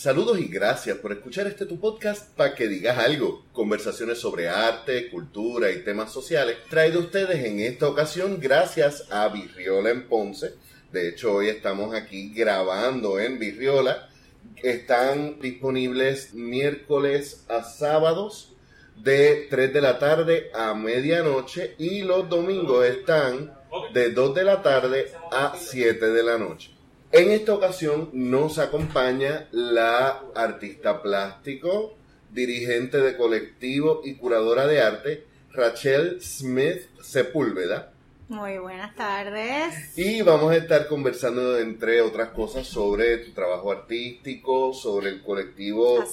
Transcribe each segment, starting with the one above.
Saludos y gracias por escuchar este tu podcast para que digas algo. Conversaciones sobre arte, cultura y temas sociales traído a ustedes en esta ocasión gracias a Virriola en Ponce. De hecho, hoy estamos aquí grabando en Virriola. Están disponibles miércoles a sábados de 3 de la tarde a medianoche y los domingos están de 2 de la tarde a 7 de la noche. En esta ocasión nos acompaña la artista plástico, dirigente de colectivo y curadora de arte, Rachel Smith Sepúlveda. Muy buenas tardes. Y vamos a estar conversando, entre otras cosas, sobre tu trabajo artístico, sobre el colectivo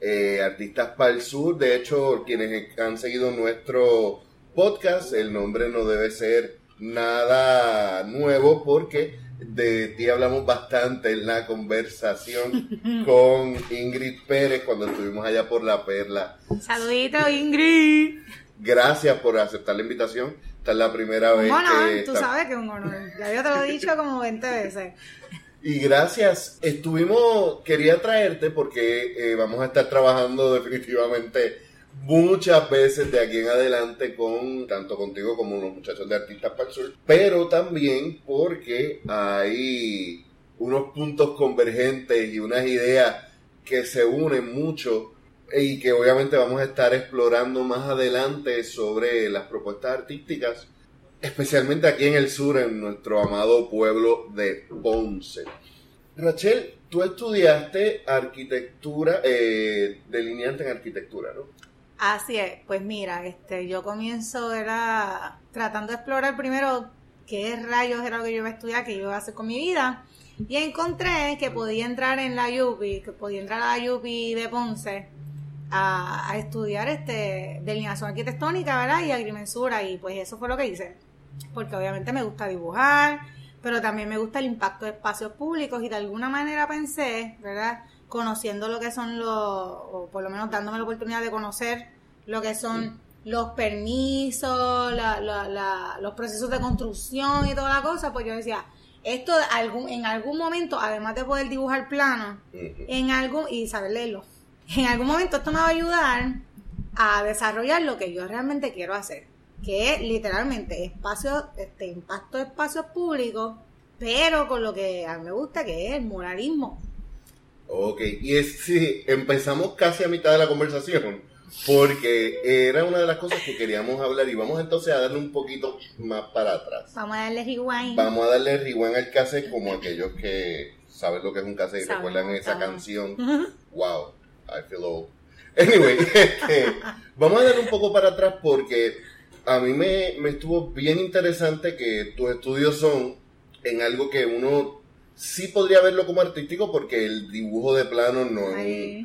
eh, Artistas para el Sur. De hecho, quienes han seguido nuestro podcast, el nombre no debe ser nada nuevo porque de ti hablamos bastante en la conversación con Ingrid Pérez cuando estuvimos allá por La Perla. Saludito, Ingrid. Gracias por aceptar la invitación. Esta es la primera vez bueno, tú sabes que es un honor. Ya yo te lo he dicho como 20 veces. Y gracias. Estuvimos, quería traerte porque eh, vamos a estar trabajando definitivamente muchas veces de aquí en adelante con tanto contigo como los muchachos de Artistas para el Sur, pero también porque hay unos puntos convergentes y unas ideas que se unen mucho y que obviamente vamos a estar explorando más adelante sobre las propuestas artísticas, especialmente aquí en el sur, en nuestro amado pueblo de Ponce. Rachel, tú estudiaste arquitectura, eh, delineante en arquitectura, ¿no? Así es, pues mira, este, yo comienzo era tratando de explorar primero qué rayos era lo que yo iba a estudiar, qué iba a hacer con mi vida, y encontré que podía entrar en la UPI, que podía entrar a la UPI de Ponce a, estudiar este delineación arquitectónica, ¿verdad? Y agrimensura, y pues eso fue lo que hice, porque obviamente me gusta dibujar, pero también me gusta el impacto de espacios públicos y de alguna manera pensé, ¿verdad? Conociendo lo que son los, o por lo menos dándome la oportunidad de conocer lo que son los permisos, los procesos de construcción y toda la cosa, pues yo decía, esto algún, en algún momento, además de poder dibujar planos, en algún, y saber leerlo, en algún momento esto me va a ayudar a desarrollar lo que yo realmente quiero hacer, que es literalmente espacio, este impacto de espacios públicos, pero con lo que a mí me gusta, que es el muralismo Ok, y es, sí, empezamos casi a mitad de la conversación, porque era una de las cosas que queríamos hablar y vamos entonces a darle un poquito más para atrás. Vamos a darle rewind. Vamos a darle rewind al cassette como aquellos que saben lo que es un cassette y recuerdan esa canción. wow, I feel old. Anyway, este, vamos a darle un poco para atrás porque a mí me, me estuvo bien interesante que tus estudios son en algo que uno sí podría verlo como artístico porque el dibujo de plano no eh,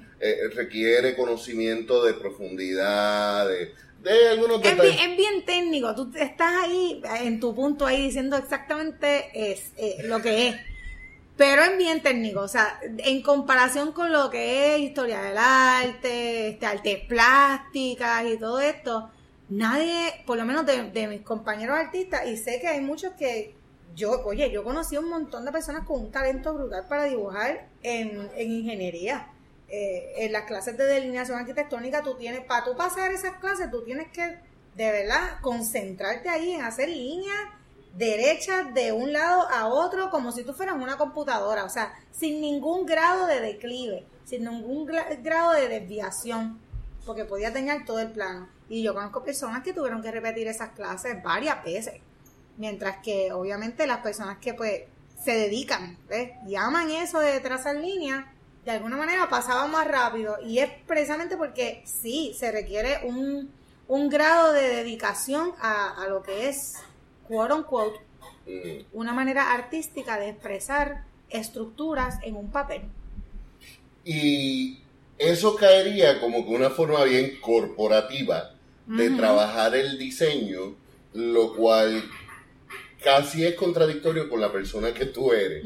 requiere conocimiento de profundidad, de, algunos detalles. Es bien, técnico, tú estás ahí en tu punto ahí diciendo exactamente es, eh, lo que es. Pero es bien técnico, o sea, en comparación con lo que es historia del arte, este, artes plásticas y todo esto, nadie, por lo menos de, de mis compañeros artistas, y sé que hay muchos que yo, oye, yo conocí un montón de personas con un talento brutal para dibujar en, ingeniería. Eh, en las clases de delineación arquitectónica, tú tienes, para tú pasar esas clases, tú tienes que, de verdad, concentrarte ahí en hacer líneas derechas de un lado a otro, como si tú fueras una computadora, o sea, sin ningún grado de declive, sin ningún grado de desviación, porque podía tener todo el plano. Y yo conozco personas que tuvieron que repetir esas clases varias veces. Mientras que obviamente las personas que pues se dedican ¿ves? y aman eso de trazar líneas, de alguna manera pasaban más rápido. Y es precisamente porque sí, se requiere un, un grado de dedicación a, a, lo que es, quote unquote, mm. una manera artística de expresar estructuras en un papel. Y eso caería como que una forma bien corporativa de trabajar el diseño, lo cual casi es contradictorio con la persona que tú eres.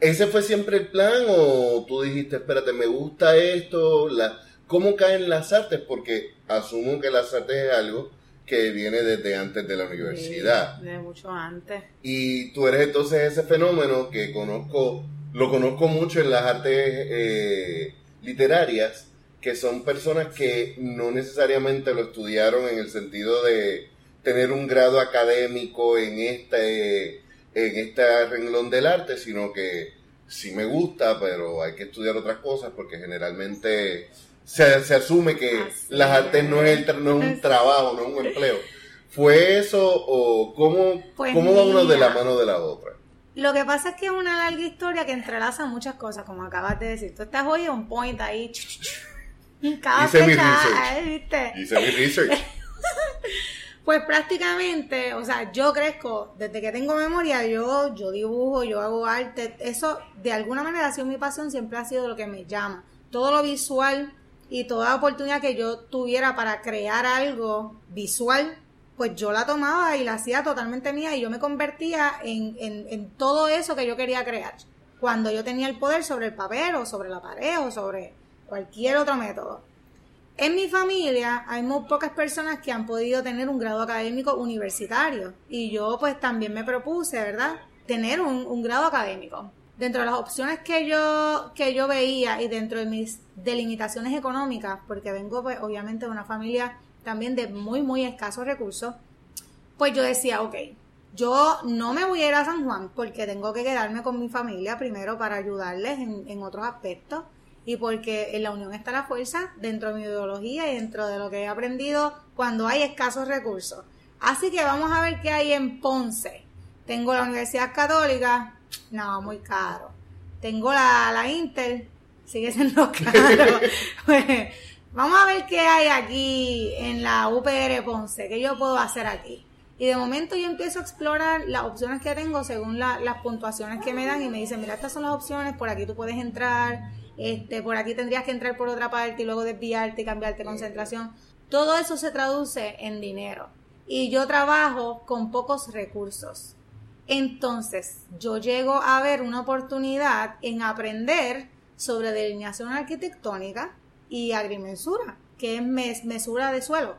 ¿Ese fue siempre el plan o tú dijiste, espérate, me gusta esto? La... ¿Cómo caen las artes? Porque asumo que las artes es algo que viene desde antes de la universidad. de mucho antes. Y tú eres entonces ese fenómeno que conozco Lo conozco mucho en las artes eh, literarias, que son personas que no necesariamente lo estudiaron en el sentido de tener un grado académico en este, en este renglón del arte, sino que sí me gusta, pero hay que estudiar otras cosas porque generalmente se, se asume que las artes no es, no es un trabajo, no es un empleo. ¿Fue eso o cómo, Pues cómo va uno de la mano de la otra? Lo que pasa es que es una larga historia que entrelaza muchas cosas, como acabas de decir. Tú estás hoy on point ahí. Cada Hice mi fecha, research. ay, ¿viste? Hice mi research. Pues prácticamente, o sea, yo crezco, desde que tengo memoria, yo, yo dibujo, yo hago arte, eso de alguna manera ha sido mi pasión, siempre ha sido lo que me llama. Todo lo visual y toda oportunidad que yo tuviera para crear algo visual, pues yo la tomaba y la hacía totalmente mía y yo me convertía en, en, en todo eso que yo quería crear. Cuando yo tenía el poder sobre el papel o sobre la pared o sobre cualquier otro método. En mi familia hay muy pocas personas que han podido tener un grado académico universitario y yo pues también me propuse, ¿verdad? Tener un, grado académico. Dentro de las opciones que yo, que yo veía y dentro de mis delimitaciones económicas, porque vengo pues obviamente de una familia también de muy, muy escasos recursos, pues yo decía, ok, yo no me voy a ir a San Juan porque tengo que quedarme con mi familia primero para ayudarles en, en otros aspectos y porque en la unión está la fuerza dentro de mi ideología y dentro de lo que he aprendido cuando hay escasos recursos. Así que vamos a ver qué hay en Ponce. Tengo la Universidad Católica, no, muy caro. Tengo la, la Inter, sigue siendo caro. Vamos a ver qué hay aquí en la UPR Ponce, qué yo puedo hacer aquí. Y de momento yo empiezo a explorar las opciones que tengo según la- las puntuaciones que me dan y me dicen, mira, estas son las opciones, por aquí tú puedes entrar, este, por aquí tendrías que entrar por otra parte y luego desviarte y cambiarte concentración. Todo eso se traduce en dinero. Y yo trabajo con pocos recursos. Entonces, yo llego a ver una oportunidad en aprender sobre delineación arquitectónica y agrimensura, que es mes- mesura de suelo.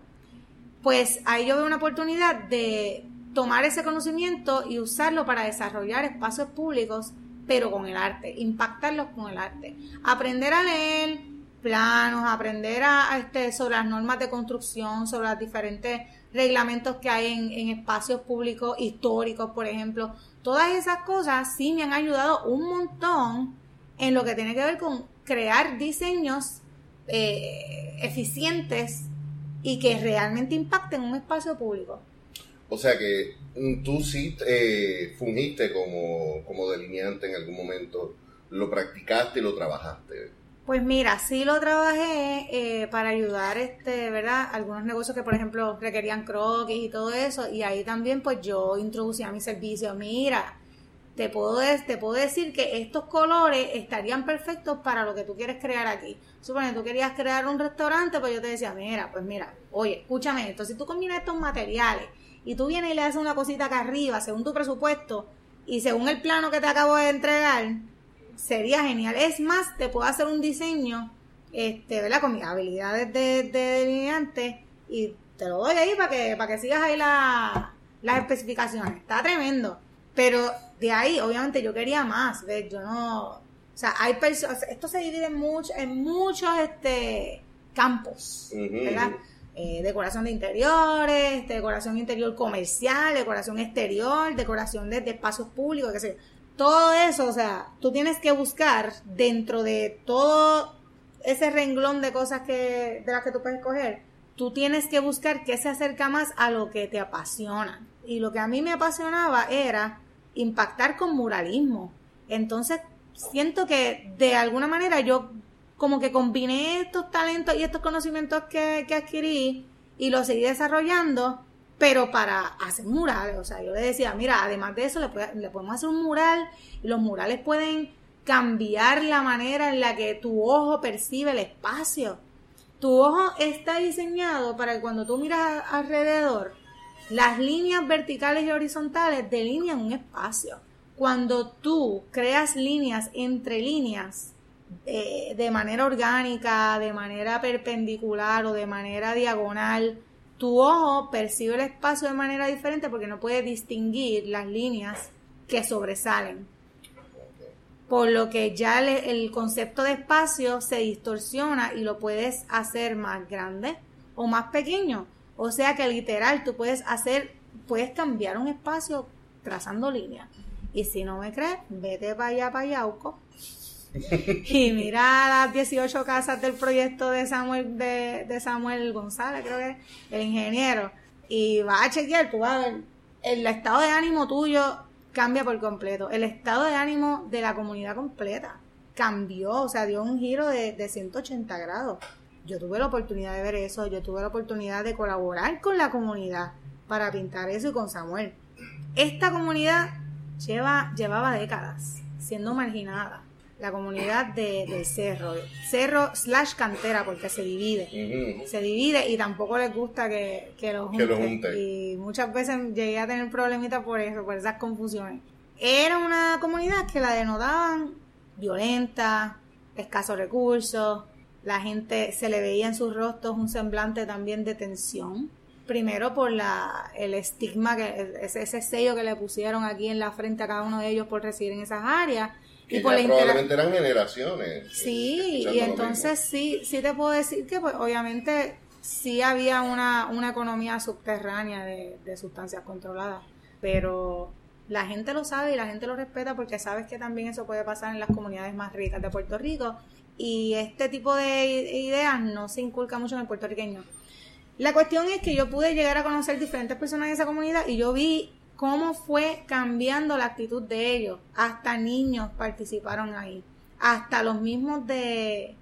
Pues ahí yo veo una oportunidad de tomar ese conocimiento y usarlo para desarrollar espacios públicos, pero con el arte, impactarlos con el arte. Aprender a leer planos, aprender a, este, sobre las normas de construcción, sobre los diferentes reglamentos que hay en, en espacios públicos históricos, por ejemplo. Todas esas cosas sí me han ayudado un montón en lo que tiene que ver con crear diseños eh, eficientes y que realmente impacten un espacio público. O sea que mm, tú sí eh, fungiste como, como delineante en algún momento, lo practicaste y lo trabajaste. Pues mira, sí lo trabajé eh, para ayudar, este, ¿verdad? Algunos negocios que, por ejemplo, requerían croquis y todo eso, y ahí también, pues yo introducía mi servicio. Mira, te puedo, te puedo decir que estos colores estarían perfectos para lo que tú quieres crear aquí. Supone, tú querías crear un restaurante, pues yo te decía, mira, pues mira, oye, escúchame esto, si tú combinas estos materiales y tú vienes y le haces una cosita acá arriba, según tu presupuesto y según el plano que te acabo de entregar, sería genial. Es más, te puedo hacer un diseño, este, ¿verdad? Con mis habilidades de, de delineante y te lo doy ahí para que, para que sigas ahí la- las especificaciones. Está tremendo. Pero de ahí, obviamente, yo quería más, ¿ves? Yo no... O sea, hay personas... Esto se divide en, mucho, en muchos este, campos, Ujú, ¿verdad? Eh, decoración de interiores, decoración interior comercial, decoración exterior, decoración de, de espacios públicos, qué sé. Todo eso, o sea, tú tienes que buscar dentro de todo ese renglón de cosas que de las que tú puedes escoger, tú tienes que buscar qué se acerca más a lo que te apasiona. Y lo que a mí me apasionaba era impactar con muralismo. Entonces, siento que de alguna manera yo como que combiné estos talentos y estos conocimientos que, que adquirí y los seguí desarrollando, pero para hacer murales. O sea, yo le decía, mira, además de eso, le, le podemos hacer un mural y los murales pueden cambiar la manera en la que tu ojo percibe el espacio. Tu ojo está diseñado para que cuando tú miras alrededor, las líneas verticales y horizontales delinean un espacio. Cuando tú creas líneas entre líneas de manera orgánica, de manera perpendicular o de manera diagonal, tu ojo percibe el espacio de manera diferente porque no puede distinguir las líneas que sobresalen. por lo que ya le- el concepto de espacio se distorsiona y lo puedes hacer más grande o más pequeño. O sea que literal tú puedes hacer, puedes cambiar un espacio trazando líneas. Y si no me crees, vete para allá, para Yauco, y mira las 18 casas del proyecto de Samuel de, Samuel González, creo que es, el ingeniero, y vas a chequear, tú vas a ver, el estado de ánimo tuyo cambia por completo, el estado de ánimo de la comunidad completa cambió, o sea, dio un giro de, de 180 grados. Yo tuve la oportunidad de ver eso, yo tuve la oportunidad de colaborar con la comunidad para pintar eso y con Samuel. Esta comunidad lleva, llevaba décadas siendo marginada. La comunidad de, del cerro, cerro slash cantera, porque se divide. Se divide y tampoco les gusta que, que lo Que lo junten. junten. Y muchas veces llegué a tener problemitas por eso, por esas confusiones. Era una comunidad que la denotaban violenta, escasos recursos, la gente se le veía en sus rostros un semblante también de tensión. Primero por la, el estigma, que ese, ese sello que le pusieron aquí en la frente a cada uno de ellos por residir en esas áreas. Que por probablemente eran generaciones. Sí, escuchando y entonces sí, sí te puedo decir que pues obviamente sí había una, una economía subterránea de, de sustancias controladas, pero la gente lo sabe y la gente lo respeta porque sabes que también eso puede pasar en las comunidades más ricas de Puerto Rico y este tipo de ideas no se inculca mucho en el puertorriqueño. La cuestión es que yo pude llegar a conocer diferentes personas de esa comunidad y yo vi cómo fue cambiando la actitud de ellos. Hasta niños participaron ahí. Hasta los mismos de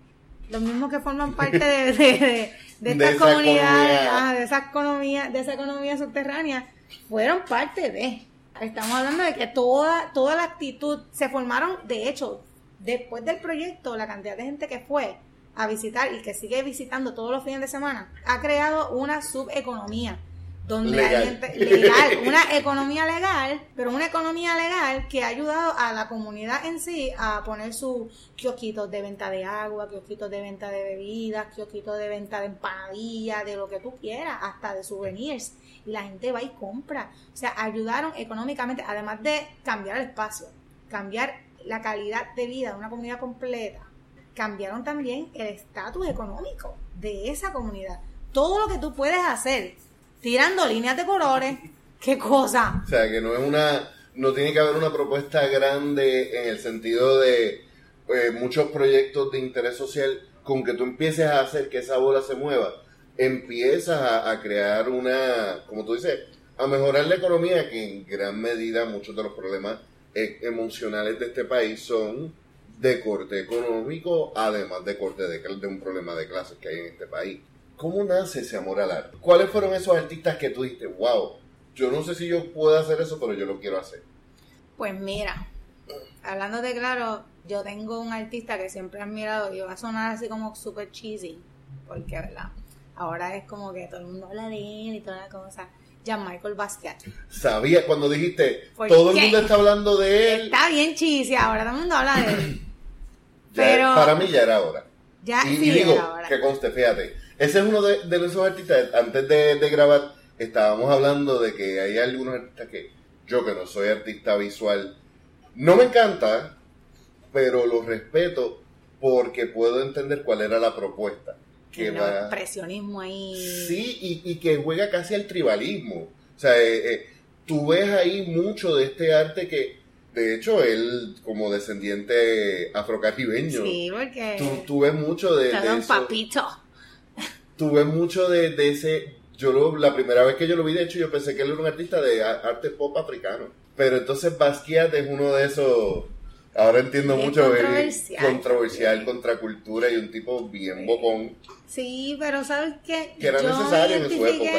los mismos que forman parte de, de, de, de estas comunidades, economía. ah, de esa economía, de esa economía subterránea, fueron parte de. Estamos hablando de que toda, toda la actitud se formaron, de hecho, después del proyecto, la cantidad de gente que fue a visitar y que sigue visitando todos los fines de semana, ha creado una subeconomía donde Legal. hay gente legal, una economía legal, pero una economía legal que ha ayudado a la comunidad en sí a poner sus kiosquitos de venta de agua, kiosquitos de venta de bebidas, kiosquitos de venta de empanadillas, de lo que tú quieras, hasta de souvenirs. Y la gente va y compra. O sea, ayudaron económicamente, además de cambiar el espacio, cambiar la calidad de vida de una comunidad completa, cambiaron también el estatus económico de esa comunidad. Todo lo que tú puedes hacer tirando líneas de colores, qué cosa. O sea, que no es una, no tiene que haber una propuesta grande en el sentido de eh, muchos proyectos de interés social, con que tú empieces a hacer que esa bola se mueva, empiezas a, crear una, como tú dices, a mejorar la economía, que en gran medida muchos de los problemas eh, emocionales de este país son de corte económico, además de corte de, de un problema de clases que hay en este país. ¿Cómo nace ese amor al arte? ¿Cuáles fueron esos artistas que tú dijiste, wow, yo no sé si yo puedo hacer eso, pero yo lo quiero hacer? Pues mira, hablando de claro, yo tengo un artista que siempre he admirado y va a sonar así como super cheesy, porque verdad, ahora es como que todo el mundo habla de él y toda la cosa. Jan Michael Basquiat. Sabía cuando dijiste, ¿Por todo qué? el mundo está hablando de él. Está bien cheesy, ahora todo el mundo habla de él. Ya, pero- para mí ya era hora. Ya y, sí y digo, era que conste, fíjate, ese es uno de, de esos artistas, antes de, de grabar, estábamos hablando de que hay algunos artistas que yo que no soy artista visual, no me encanta, pero lo respeto porque puedo entender cuál era la propuesta. Que El va, expresionismo ahí. Sí, y, y que juega casi al tribalismo. O sea, eh, eh, tú ves ahí mucho de este arte que, de hecho, él como descendiente afrocaribeño, Sí, porque tú, tú ves mucho de, de un eso. papito. Tú ves mucho de, de ese... Yo lo- la primera vez que yo lo vi, de hecho, yo pensé que él era un artista de arte pop africano. Pero entonces Basquiat es uno de esos... Ahora entiendo Bien mucho. eh, controversial. controversial contra cultura y un tipo bien bocón. Sí, pero ¿sabes qué? Que era Yo necesario me en su época.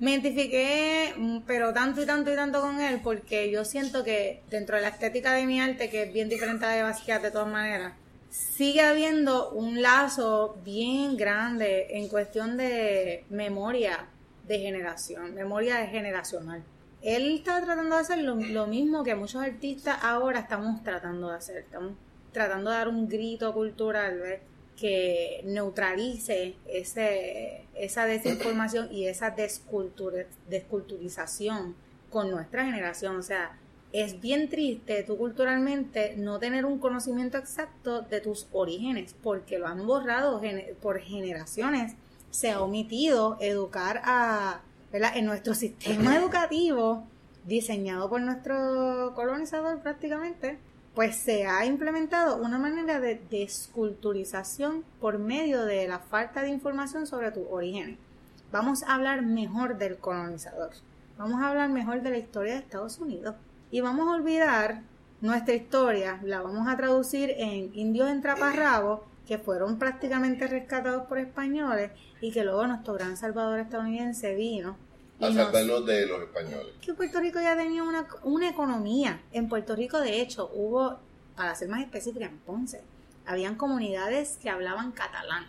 Me identifiqué, mm, pero tanto y tanto y tanto con él, porque yo siento que dentro de la estética de mi arte, que es bien diferente a la de Basquiat de todas maneras, sigue habiendo un lazo bien grande en cuestión de memoria de generación, memoria generacional. Él estaba tratando de hacer lo, lo mismo que muchos artistas ahora estamos tratando de hacer. Estamos tratando de dar un grito cultural, que neutralice ese, esa desinformación y esa descultura, desculturización con nuestra generación. O sea, es bien triste tú culturalmente no tener un conocimiento exacto de tus orígenes, porque lo han borrado por generaciones. Se ha omitido educar a. En nuestro sistema educativo, diseñado por nuestro colonizador prácticamente, pues se ha implementado una manera de desculturización por medio de la falta de información sobre tus orígenes. Vamos a hablar mejor del colonizador. Vamos a hablar mejor de la historia de Estados Unidos y vamos a olvidar nuestra historia, la vamos a traducir en indios en traparrabos que fueron prácticamente rescatados por españoles y que luego nuestro gran salvador estadounidense vino. A salvarnos de los españoles. Que Puerto Rico ya tenía una, una economía. En Puerto Rico, de hecho, hubo, para ser más específica, en Ponce, habían comunidades que hablaban catalán.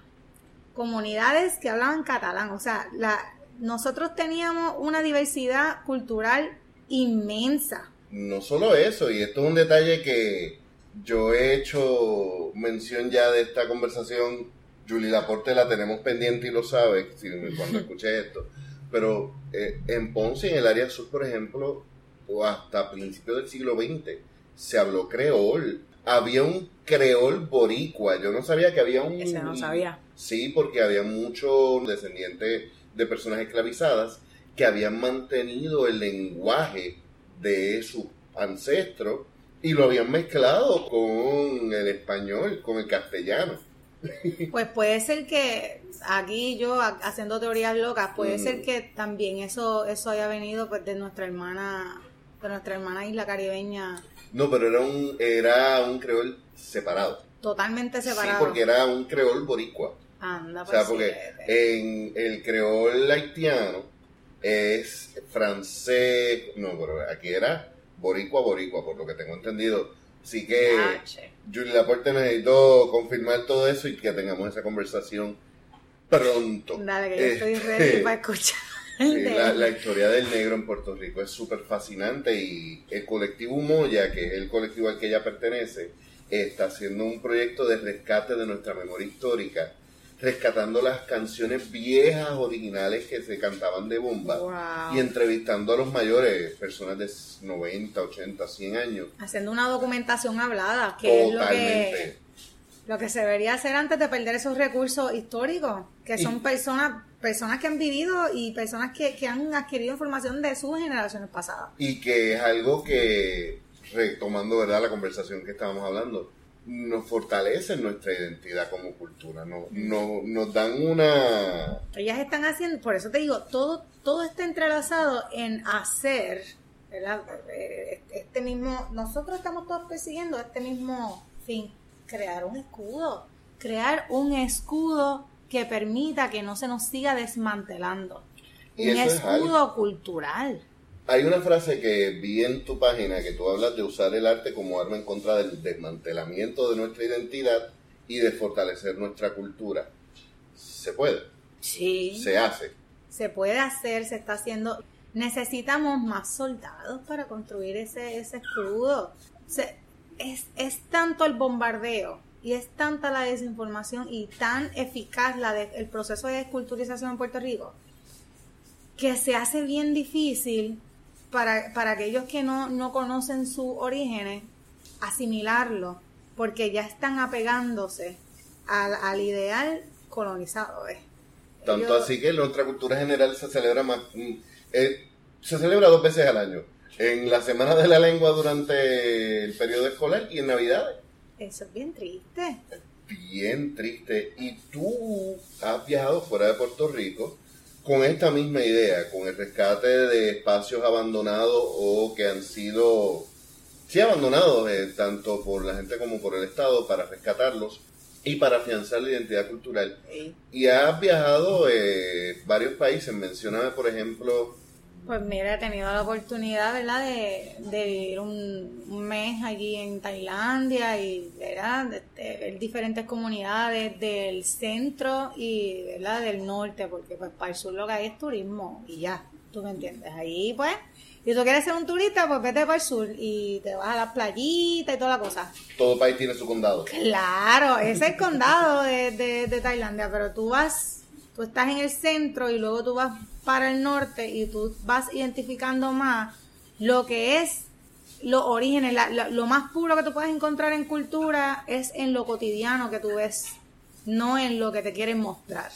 Comunidades que hablaban catalán. O sea, la, nosotros teníamos una diversidad cultural inmensa no solo eso, y esto es un detalle que yo he hecho mención ya de esta conversación, Julie Laporte la tenemos pendiente y lo sabe cuando escuché esto, pero eh, en Ponce, en el área sur, por ejemplo, o hasta principios del siglo XX, se habló creol. Había un creol boricua, yo no sabía que había un... Ese no sabía. Sí, porque había muchos descendientes de personas esclavizadas que habían mantenido el lenguaje de sus ancestros y lo habían mezclado con el español, con el castellano. Pues puede ser que aquí yo haciendo teorías locas, puede ser mm. que también eso eso haya venido pues de nuestra hermana de nuestra hermana isla caribeña. No, pero era un era un creol separado. Totalmente separado. Sí, porque era un creol boricua. Anda, o sea, pues porque en el creol haitiano es francés, no, pero aquí era boricua, boricua, por lo que tengo entendido. Así que Julie Laporte necesitó confirmar todo eso y que tengamos esa conversación pronto. Dale, que yo estoy este, ready para escuchar. La, la, historia del negro en Puerto Rico es súper fascinante y el colectivo Moya, que es el colectivo al que ella pertenece, está haciendo un proyecto de rescate de nuestra memoria histórica rescatando las canciones viejas originales que se cantaban de bomba y entrevistando a los mayores, personas de 90, 80, 100 años. Haciendo una documentación hablada, que es lo que, lo que se debería hacer antes de perder esos recursos históricos, que son personas personas que han vivido y personas que, que han adquirido información de sus generaciones pasadas. Y que es algo que, retomando ¿verdad? la conversación que estábamos hablando, nos fortalecen nuestra identidad como cultura, no, no, nos dan una... Ellas están haciendo, por eso te digo, todo, todo está entrelazado en hacer, eh, Este mismo, nosotros estamos todos persiguiendo este mismo fin, crear un escudo, crear un escudo que permita que no se nos siga desmantelando. un escudo cultural. Hay una frase que vi en tu página que tú hablas de usar el arte como arma en contra del desmantelamiento de nuestra identidad y de fortalecer nuestra cultura. ¿Se puede? Sí. ¿Se hace? Se puede hacer, se está haciendo. Necesitamos más soldados para construir ese, ese escudo. es, es tanto el bombardeo y es tanta la desinformación y tan eficaz la de, el proceso de desculturización en Puerto Rico que se hace bien difícil para, para aquellos que no, no conocen sus orígenes, asimilarlo, porque ya están apegándose al, al ideal colonizado. Tanto así que nuestra cultura general se celebra más, mm, eh, se celebra dos veces al año, en la Semana de la Lengua durante el periodo escolar y en Navidades. Eso es bien triste. Bien triste. Y tú has viajado fuera de Puerto Rico con esta misma idea, con el rescate de espacios abandonados o que han sido, sí, abandonados eh, tanto por la gente como por el Estado para rescatarlos y para afianzar la identidad cultural. Y has viajado eh, varios países, mencioname por ejemplo pues mira, he tenido la oportunidad, ¿verdad?, de, vivir un, mes allí en Tailandia y, ¿verdad?, de, ver diferentes comunidades del centro y, ¿verdad?, del norte, porque pues para el sur lo que hay es turismo y ya, tú me entiendes. Ahí, pues, si tú quieres ser un turista, pues vete para el sur y te vas a la playita y toda la cosa. Todo país tiene su condado. Claro, ese es el condado de, de Tailandia, pero tú vas, tú estás en el centro y luego tú vas para el norte y tú vas identificando más lo que es los orígenes, lo más puro que tú puedes encontrar en cultura es en lo cotidiano que tú ves, no en lo que te quieren mostrar.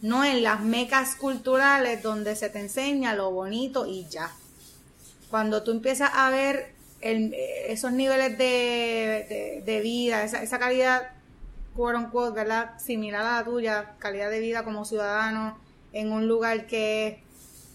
No en las mecas culturales donde se te enseña lo bonito y ya. Cuando tú empiezas a ver esos niveles de, vida, esa, esa calidad, quote unquote, ¿verdad? Similar a la tuya, calidad de vida como ciudadano en un lugar que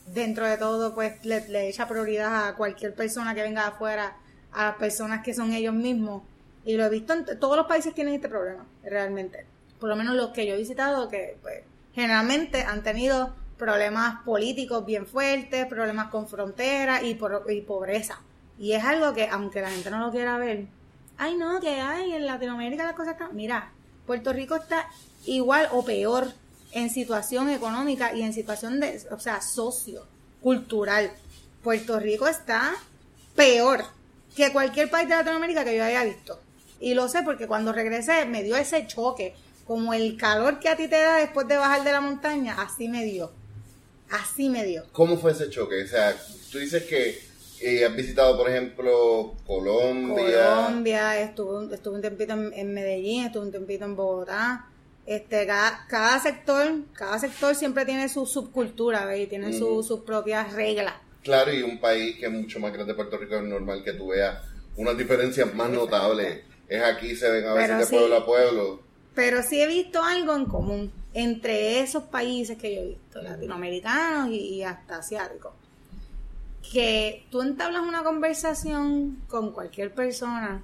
dentro de todo pues le, echa prioridad a cualquier persona que venga de afuera, a las personas que son ellos mismos. Y lo he visto en todos los países tienen este problema, realmente. Por lo menos los que yo he visitado, que pues generalmente han tenido problemas políticos bien fuertes, problemas con fronteras y, y pobreza. Y es algo que, aunque la gente no lo quiera ver, ay no, que hay en Latinoamérica las cosas están... Mira, Puerto Rico está igual o peor en situación económica y en situación de, o sea, socio, cultural. Puerto Rico está peor que cualquier país de Latinoamérica que yo haya visto. Y lo sé porque cuando regresé me dio ese choque, como el calor que a ti te da después de bajar de la montaña, así me dio. Así me dio. ¿Cómo fue ese choque? O sea, tú dices que eh, has visitado, por ejemplo, Colombia. Colombia, estuve, estuve un tempito en, Medellín, estuve un tempito en Bogotá. Este, cada, sector, cada sector siempre tiene su subcultura, ¿ves? Y tiene sus propias reglas. Claro, y un país que es mucho más grande, Puerto Rico, es normal que tú veas unas diferencias más notables. Es aquí, se ven a veces de pueblo a pueblo. Pero sí he visto algo en común entre esos países que yo he visto, latinoamericanos y, hasta asiáticos. Que tú entablas una conversación con cualquier persona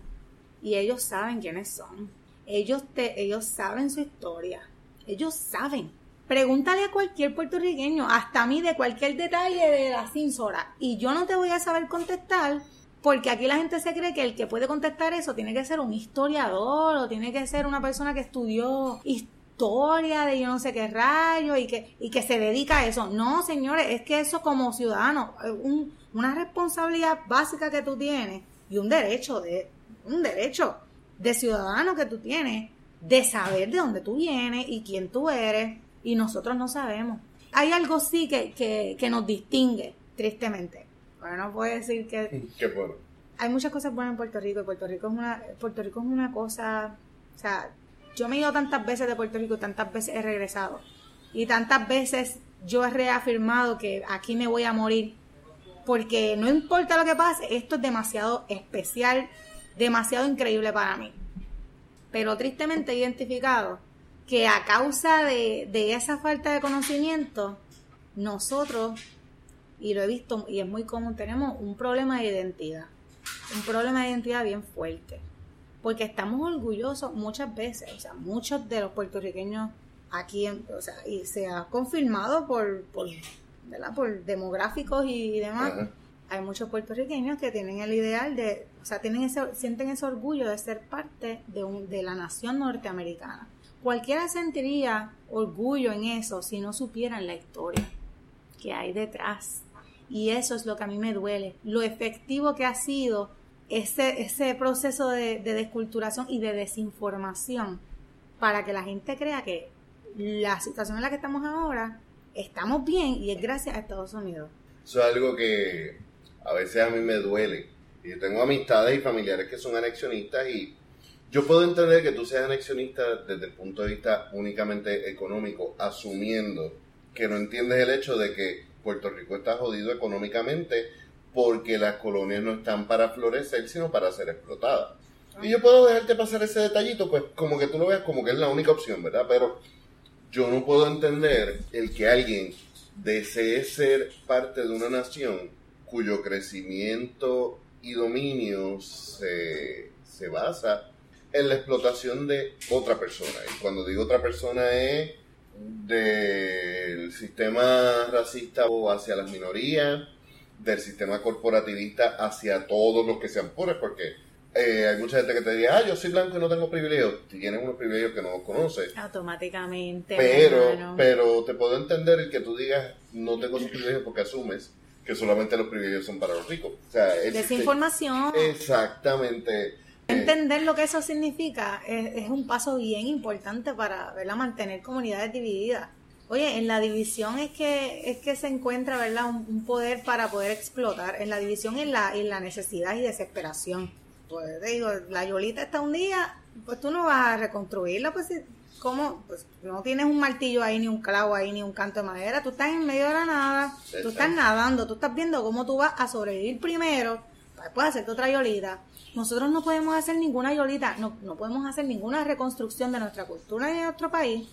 y ellos saben quiénes son. Ellos, te, ellos saben su historia. Ellos saben. Pregúntale a cualquier puertorriqueño, hasta a mí, de cualquier detalle de la censora. Y yo no te voy a saber contestar porque aquí la gente se cree que el que puede contestar eso tiene que ser un historiador o tiene que ser una persona que estudió historia de yo no sé qué rayo y que, y que se dedica a eso. No, señores, es que eso como ciudadano, un, una responsabilidad básica que tú tienes y un derecho de, un derecho de ciudadano que tú tienes de saber de dónde tú vienes y quién tú eres y nosotros no sabemos. Hay algo sí que, que, que nos distingue, tristemente no puedo decir que... Qué bueno. Hay muchas cosas buenas en Puerto Rico y Puerto Rico es una, Puerto Rico es una cosa... O sea, yo me he ido tantas veces de Puerto Rico, tantas veces he regresado. Y tantas veces yo he reafirmado que aquí me voy a morir. Porque no importa lo que pase, esto es demasiado especial, demasiado increíble para mí. Pero tristemente he identificado que a causa de, de esa falta de conocimiento, nosotros y lo he visto y es muy común, tenemos un problema de identidad, un problema de identidad bien fuerte, porque estamos orgullosos muchas veces, o sea, muchos de los puertorriqueños aquí, o sea, y se ha confirmado por, por, por demográficos y demás. Hay muchos puertorriqueños que tienen el ideal de, sea, tienen ese, sienten ese orgullo de ser parte de, un, de la nación norteamericana. Cualquiera sentiría orgullo en eso si no supieran la historia que hay detrás y eso es lo que a mí me duele, lo efectivo que ha sido ese, ese proceso de, desculturación y de desinformación para que la gente crea que la situación en la que estamos ahora estamos bien y es gracias a Estados Unidos. Eso es algo que a veces a mí me duele. Yo tengo amistades y familiares que son anexionistas y yo puedo entender que tú seas anexionista desde el punto de vista únicamente económico, asumiendo que no entiendes el hecho de que Puerto Rico está jodido económicamente porque las colonias no están para florecer, sino para ser explotadas. Y yo puedo dejarte pasar ese detallito, pues como que tú lo veas como que es la única opción, ¿verdad? Pero yo no puedo entender el que alguien desee ser parte de una nación cuyo crecimiento y dominio se, se basa en la explotación de otra persona. Y cuando digo otra persona es del sistema racista hacia las minorías, del sistema corporativista hacia todos los que sean pobres, porque eh, hay mucha gente que te dice, ah, yo soy blanco y no tengo privilegios. Tienes unos privilegios que no conoces. Automáticamente. Pero, pero te puedo entender el que tú digas, no tengo esos privilegios porque asumes que solamente los privilegios son para los ricos. O sea, Desinformación. Exactamente. Entender lo que eso significa es, un paso bien importante para mantener comunidades divididas. Oye, en la división es que es que se encuentra, ¿verdad? Un, un poder para poder explotar. En la división en la, en la necesidad y desesperación. Pues te digo, la Yolita está un día, pues tú no vas a reconstruirla, pues si- ¿cómo? Pues no tienes un martillo ahí, ni un clavo ahí, ni un canto de madera. Tú estás en medio de la nada, tú estás nadando, tú estás viendo cómo tú vas a sobrevivir primero, para después hacerte otra Yolita. Nosotros no podemos hacer ninguna Yolita, no, no podemos hacer ninguna reconstrucción de nuestra cultura y de nuestro país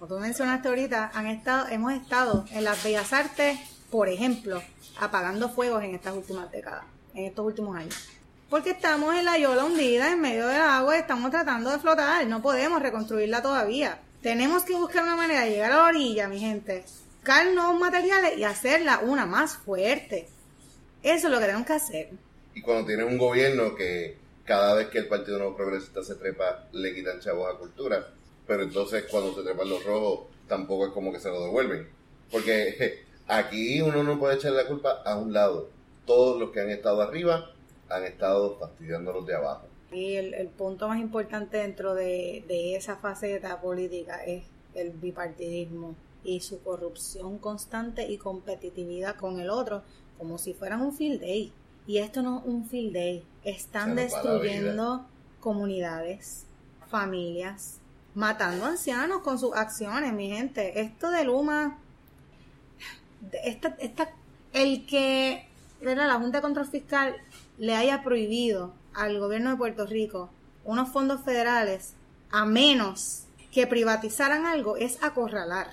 como tú mencionaste ahorita, han estado, hemos estado en las bellas artes, por ejemplo, apagando fuegos en estas últimas décadas, en estos últimos años. Porque estamos en la yola hundida en medio del agua estamos tratando de flotar, no podemos reconstruirla todavía. Tenemos que buscar una manera de llegar a la orilla, mi gente, buscar nuevos materiales y hacerla una más fuerte. Eso es lo que tenemos que hacer. Y cuando tienes un gobierno que cada vez que el Partido Nuevo Progresista se trepa, le quitan chavos a cultura, pero entonces cuando se trepan los rojos, tampoco es como que se lo devuelven. Porque aquí uno no puede echar la culpa a un lado. Todos los que han estado arriba han estado fastidiando a los de abajo. Y el, el punto más importante dentro de, de esa faceta política es el bipartidismo y su corrupción constante y competitividad con el otro, como si fueran un field day. Y esto no es un field day. Están destruyendo comunidades, familias, matando ancianos con sus acciones, mi gente. Esto de Luma, esta, esta, el que ¿verdad? la Junta de Control Fiscal le haya prohibido al gobierno de Puerto Rico unos fondos federales a menos que privatizaran algo es acorralar.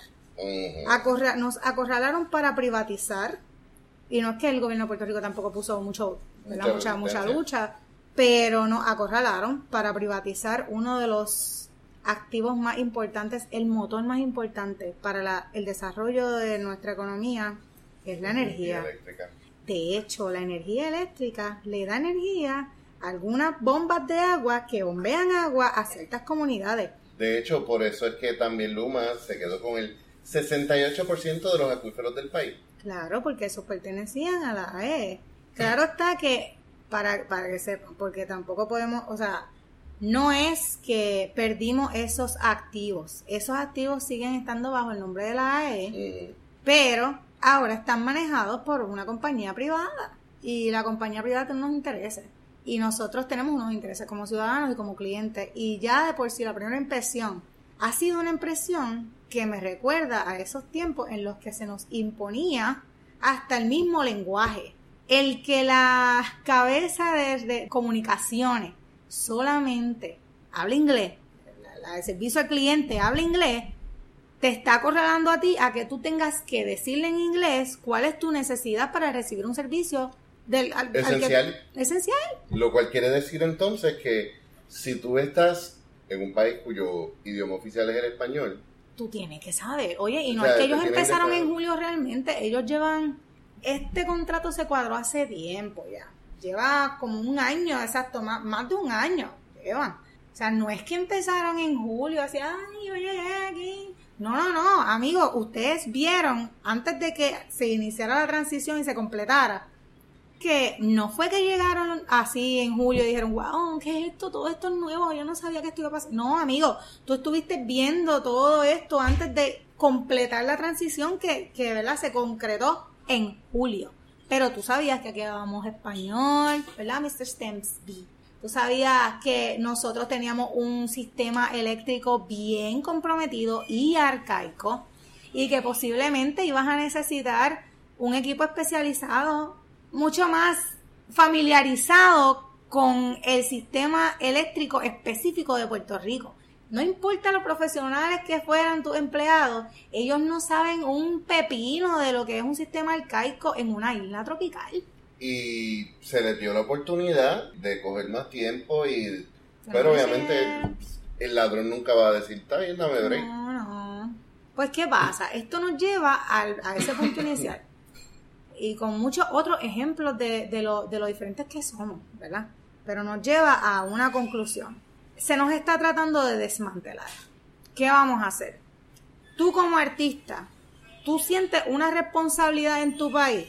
Acorra- nos acorralaron para privatizar y no es que el gobierno de Puerto Rico tampoco puso mucho. Mucha mucha, lucha, pero nos acorralaron para privatizar uno de los activos más importantes, el motor más importante para la- el desarrollo de nuestra economía, que es la energía. eléctrica. De hecho, la energía eléctrica le da energía a algunas bombas de agua que bombean agua a ciertas comunidades. De hecho, por eso es que también Luma se quedó con el 68% de los acuíferos del país. Claro, porque esos pertenecían a la AE. Claro está que, para, para que sepan, porque tampoco podemos, o sea, no es que perdimos esos activos. Esos activos siguen estando bajo el nombre de la AE, pero ahora están manejados por una compañía privada. Y la compañía privada tiene unos intereses. Y nosotros tenemos unos intereses como ciudadanos y como clientes. Y ya de por sí la primera impresión ha sido una impresión que me recuerda a esos tiempos en los que se nos imponía hasta el mismo lenguaje. El que la cabeza de, comunicaciones solamente habla inglés, la, de servicio al cliente habla inglés, te está acorralando a ti a que tú tengas que decirle en inglés cuál es tu necesidad para recibir un servicio del al- al que- Esencial. esencial. Lo cual quiere decir entonces que si tú estás en un país cuyo idioma oficial es el español, Tú tienes que saber. Oye, y no O sea, es que ellos empezaron en julio realmente, ellos llevan este contrato se cuadró hace tiempo ya. Lleva como un año, exacto, más, más de un año llevan. O sea, no es que empezaron en julio, así, ay, yo llegué aquí. No, no, no, amigos, ustedes vieron antes de que se iniciara la transición y se completara, que no fue que llegaron así en julio y dijeron, wow, ¿qué es esto? Todo esto es nuevo, yo no sabía que esto iba a pasar. No, amigo, tú estuviste viendo todo esto antes de completar la transición que, que ¿verdad? se concretó en julio. Pero tú sabías que aquí hablábamos español, ¿verdad, Mr. Stempsby? Tú sabías que nosotros teníamos un sistema eléctrico bien comprometido y arcaico y que posiblemente ibas a necesitar un equipo especializado mucho más familiarizado con el sistema eléctrico específico de Puerto Rico. No importa los profesionales que fueran tus empleados, ellos no saben un pepino de lo que es un sistema arcaico en una isla tropical. Y se les dio la oportunidad de coger más tiempo y pero obviamente el ladrón nunca va a decir está bien dame break No, no. Pues, ¿qué pasa? Esto nos lleva al- a ese punto inicial. Y con muchos otros ejemplos de, de lo, de lo diferentes que somos, ¿verdad? Pero nos lleva a una conclusión. Se nos está tratando de desmantelar. ¿Qué vamos a hacer? Tú como artista, ¿tú sientes una responsabilidad en tu país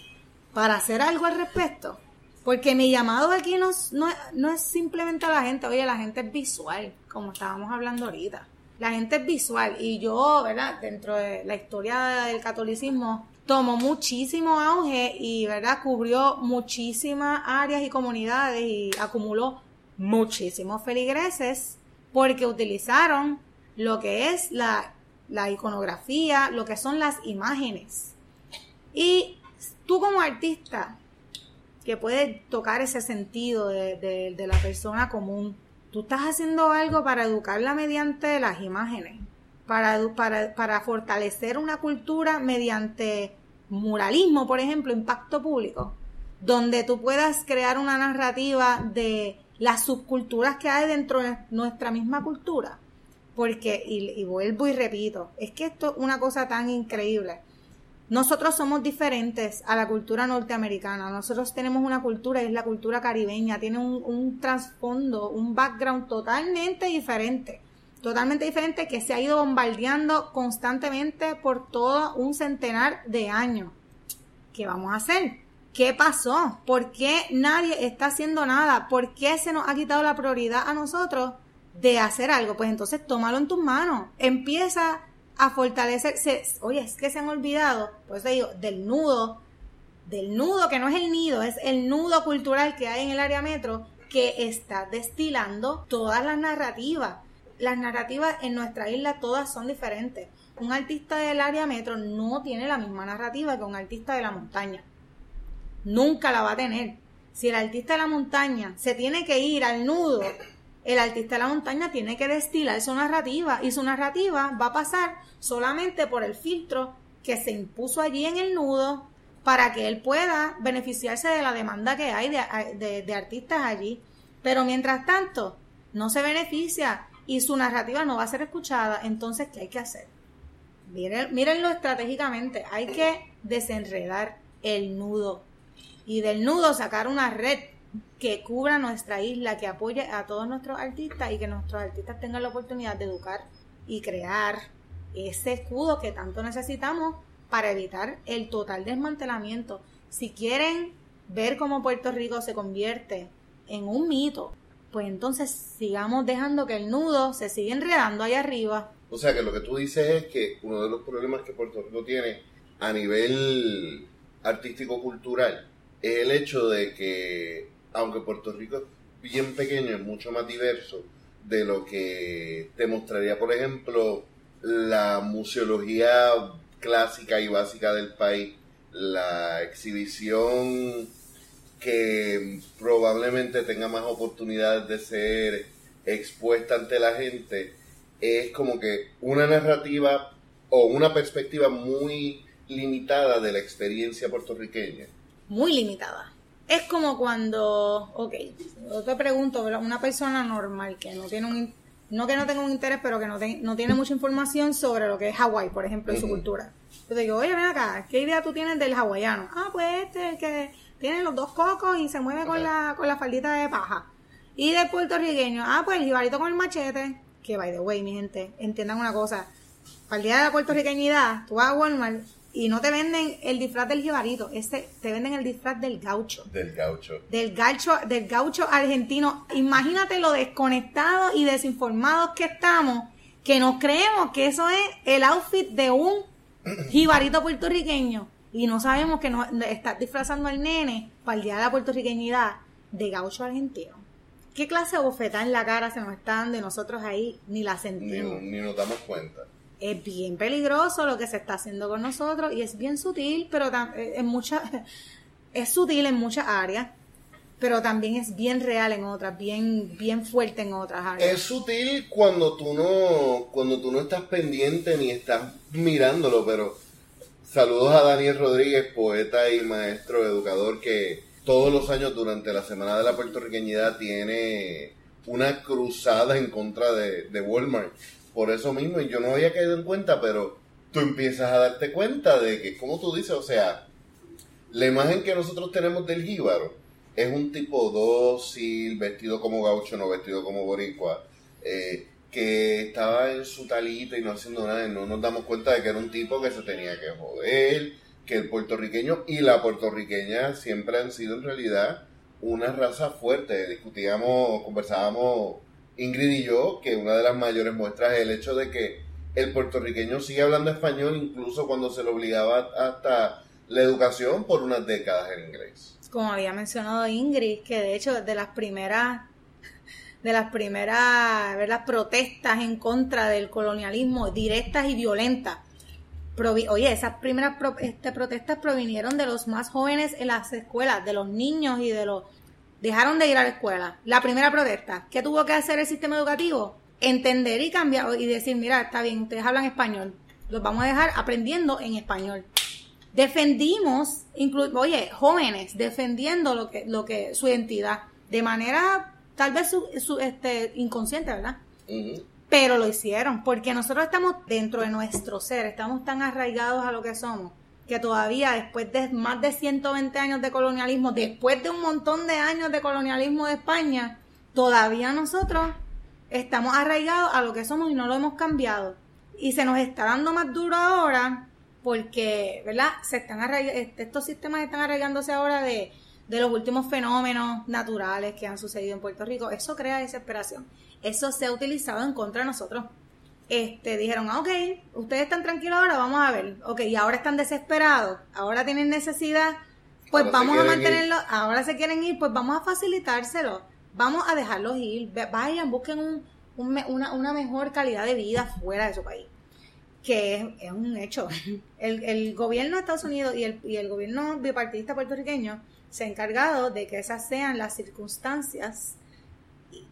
para hacer algo al respecto? Porque mi llamado aquí no, no, no es simplemente a la gente, oye, la gente es visual, como estábamos hablando ahorita. La gente es visual y yo, ¿verdad? Dentro de la historia del catolicismo, tomó muchísimo auge y, ¿verdad? Cubrió muchísimas áreas y comunidades y acumuló muchísimos feligreses porque utilizaron lo que es la, la iconografía, lo que son las imágenes. Y tú como artista, que puedes tocar ese sentido de, de, la persona común, tú estás haciendo algo para educarla mediante las imágenes, para, fortalecer una cultura mediante muralismo, por ejemplo, impacto público, donde tú puedas crear una narrativa de las subculturas que hay dentro de nuestra misma cultura. Porque, y, y vuelvo y repito, es que esto es una cosa tan increíble. Nosotros somos diferentes a la cultura norteamericana. Nosotros tenemos una cultura, y es la cultura caribeña, tiene un, trasfondo, un background totalmente diferente. Totalmente diferente que se ha ido bombardeando constantemente por todo un centenar de años. ¿Qué vamos a hacer? ¿Qué pasó? ¿Por qué nadie está haciendo nada? ¿Por qué se nos ha quitado la prioridad a nosotros de hacer algo? Pues entonces tómalo en tus manos. Empieza a fortalecerse. Oye, es que se han olvidado, por eso digo, del nudo, del nudo que no es el nido, es el nudo cultural que hay en el área metro que está destilando todas las narrativas. Las narrativas en nuestra isla todas son diferentes. Un artista del área metro no tiene la misma narrativa que un artista de la montaña. Nunca la va a tener. Si el artista de la montaña se tiene que ir al nudo el artista de la montaña tiene que destilar su narrativa y su narrativa va a pasar solamente por el filtro que se impuso allí en el nudo para que él pueda beneficiarse de la demanda que hay de, artistas allí. Pero mientras tanto, no se beneficia y su narrativa no va a ser escuchada, entonces, ¿qué hay que hacer? Miren, mírenlo estratégicamente, hay que desenredar el nudo y del nudo sacar una red que cubra nuestra isla, que apoye a todos nuestros artistas y que nuestros artistas tengan la oportunidad de educar y crear ese escudo que tanto necesitamos para evitar el total desmantelamiento. Si quieren ver cómo Puerto Rico se convierte en un mito, pues entonces sigamos dejando que el nudo se siga enredando ahí arriba. O sea que lo que tú dices es que uno de los problemas que Puerto Rico tiene a nivel artístico-cultural es el hecho de que aunque Puerto Rico es bien pequeño, es mucho más diverso de lo que te mostraría, por ejemplo, la museología clásica y básica del país, la exhibición que probablemente tenga más oportunidades de ser expuesta ante la gente, es como que una narrativa o una perspectiva muy limitada de la experiencia puertorriqueña. Muy limitada. Es como cuando, ok, yo te pregunto, una persona normal que no tiene un, no que no tenga un interés, pero que no, no tiene mucha información sobre lo que es Hawái, por ejemplo, y su cultura. Yo te digo, oye, ven acá, ¿qué idea tú tienes del hawaiano? Ah, pues este, el que tiene los dos cocos y se mueve con la, con la faldita de paja. Y del puertorriqueño, ah, pues el jibarito con el machete, que by the way, mi gente, entiendan una cosa, para el día de la puertorriqueñidad, tú vas a Walmart y no te venden el disfraz del jibarito, este, te venden el disfraz del gaucho. Del gaucho. Del gaucho, del gaucho argentino. Imagínate lo desconectados y desinformados que estamos, que nos creemos que eso es el outfit de un jibarito puertorriqueño. Y no sabemos que nos está disfrazando al nene para el día de la puertorriqueñidad de gaucho argentino. ¿Qué clase de bofetada en la cara se nos está dando y nosotros ahí ni la sentimos? ni nos damos cuenta es bien peligroso lo que se está haciendo con nosotros y es bien sutil, pero eh, en muchas es sutil en muchas áreas, pero también es bien real en otras, bien bien fuerte en otras áreas. Es sutil cuando tú no cuando tú no estás pendiente ni estás mirándolo, pero saludos a Daniel Rodríguez, poeta y maestro educador que todos los años durante la Semana de la Puertorriqueñidad tiene una cruzada en contra de, de Walmart por eso mismo, y yo no había caído en cuenta, pero tú empiezas a darte cuenta de que, como tú dices, o sea, la imagen que nosotros tenemos del jíbaro es un tipo dócil, vestido como gaucho, no vestido como boricua, eh, que estaba en su talita y no haciendo nada, y no nos damos cuenta de que era un tipo que se tenía que joder, que el puertorriqueño y la puertorriqueña siempre han sido en realidad una raza fuerte. Discutíamos, conversábamos Ingrid y yo que una de las mayores muestras es el hecho de que el puertorriqueño sigue hablando español incluso cuando se le obligaba hasta la educación por unas décadas en inglés. Como había mencionado Ingrid, que de hecho de las primeras de las primeras las protestas en contra del colonialismo directas y violentas. Oye, esas primeras este, protestas provinieron de los más jóvenes en las escuelas, de los niños y de los... Dejaron de ir a la escuela. La primera protesta, ¿qué tuvo que hacer el sistema educativo? Entender y cambiar y decir, mira, está bien, ustedes hablan español, los vamos a dejar aprendiendo en español. Defendimos, oye, jóvenes defendiendo lo que, lo que su identidad de manera tal vez su, este, inconsciente, ¿verdad? Pero lo hicieron, porque nosotros estamos dentro de nuestro ser, estamos tan arraigados a lo que somos, que todavía después de más de 120 años de colonialismo, después de un montón de años de colonialismo de España, todavía nosotros estamos arraigados a lo que somos y no lo hemos cambiado. Y se nos está dando más duro ahora porque, ¿verdad? Se están estos sistemas están arraigándose ahora de de los últimos fenómenos naturales que han sucedido en Puerto Rico. Eso crea desesperación. Eso se ha utilizado en contra de nosotros. Este, dijeron, ah, ok, ustedes están tranquilos ahora, vamos a ver. Ok, y ahora están desesperados, ahora tienen necesidad, pues vamos a mantenerlo, ahora se quieren ir, pues vamos a facilitárselo, vamos a dejarlos ir, vayan, busquen un, una, una, mejor calidad de vida fuera de su país, que es, un hecho. El, el, gobierno de Estados Unidos y el, y el gobierno bipartidista puertorriqueño se ha encargado de que esas sean las circunstancias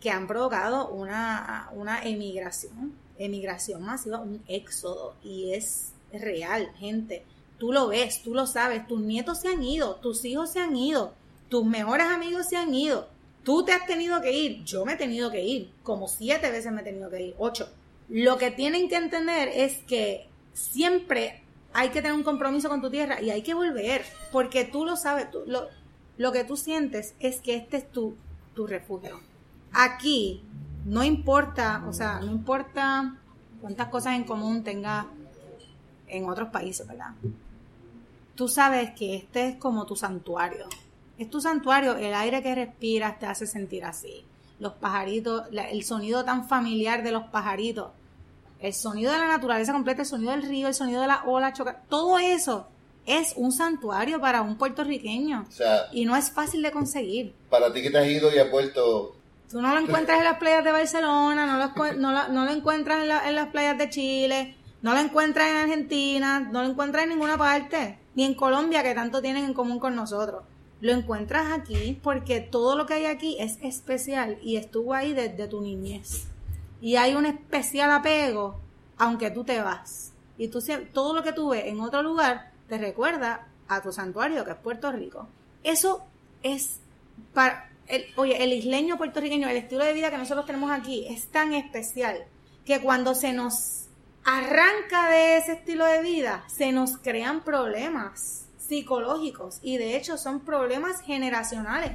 que han provocado una, una emigración, emigración masiva, un éxodo, y es real, gente. Tú lo ves, tú lo sabes, tus nietos se han ido, tus hijos se han ido, tus mejores amigos se han ido, tú te has tenido que ir, yo me he tenido que ir, como siete veces me he tenido que ir, ocho. Lo que tienen que entender es que siempre hay que tener un compromiso con tu tierra y hay que volver, porque tú lo sabes, tú, lo, lo que tú sientes es que este es tu, tu refugio. Aquí no importa, o sea, no importa cuántas cosas en común tengas en otros países, ¿verdad? Tú sabes que este es como tu santuario. Es tu santuario, el aire que respiras te hace sentir así. Los pajaritos, el sonido tan familiar de los pajaritos, el sonido de la naturaleza completa, el sonido del río, el sonido de la ola choca, todo eso es un santuario para un puertorriqueño. y no es fácil de conseguir. Para ti que te has ido y has vuelto... Tú no lo encuentras en las playas de Barcelona, no lo, encuentras en, las playas de Chile, no lo encuentras en Argentina, no lo encuentras en ninguna parte, ni en Colombia que tanto tienen en común con nosotros. Lo encuentras aquí porque todo lo que hay aquí es especial y estuvo ahí desde tu niñez. Y hay un especial apego aunque tú te vas. Y tú todo lo que tú ves en otro lugar te recuerda a tu santuario, que es Puerto Rico. Eso es para... Oye, el isleño puertorriqueño, el estilo de vida que nosotros tenemos aquí es tan especial que cuando se nos arranca de ese estilo de vida, se nos crean problemas psicológicos y de hecho son problemas generacionales.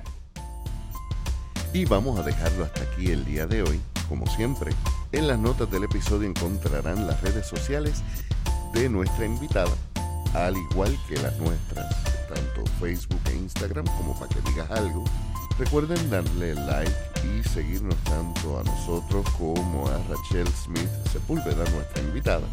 Y vamos a dejarlo hasta aquí el día de hoy. Como siempre, en las notas del episodio encontrarán las redes sociales de nuestra invitada al igual que las nuestras, tanto Facebook e Instagram como para que digas algo. Recuerden darle like y seguirnos tanto a nosotros como a Rachel Smith Sepúlveda, nuestra invitada.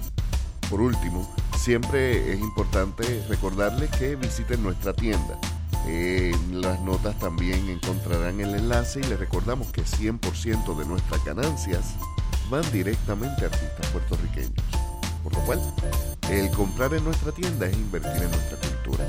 Por último, siempre es importante recordarles que visiten nuestra tienda. En las notas también encontrarán el enlace y les recordamos que 100% de nuestras ganancias van directamente a artistas puertorriqueños. Por lo cual, el comprar en nuestra tienda es invertir en nuestra cultura.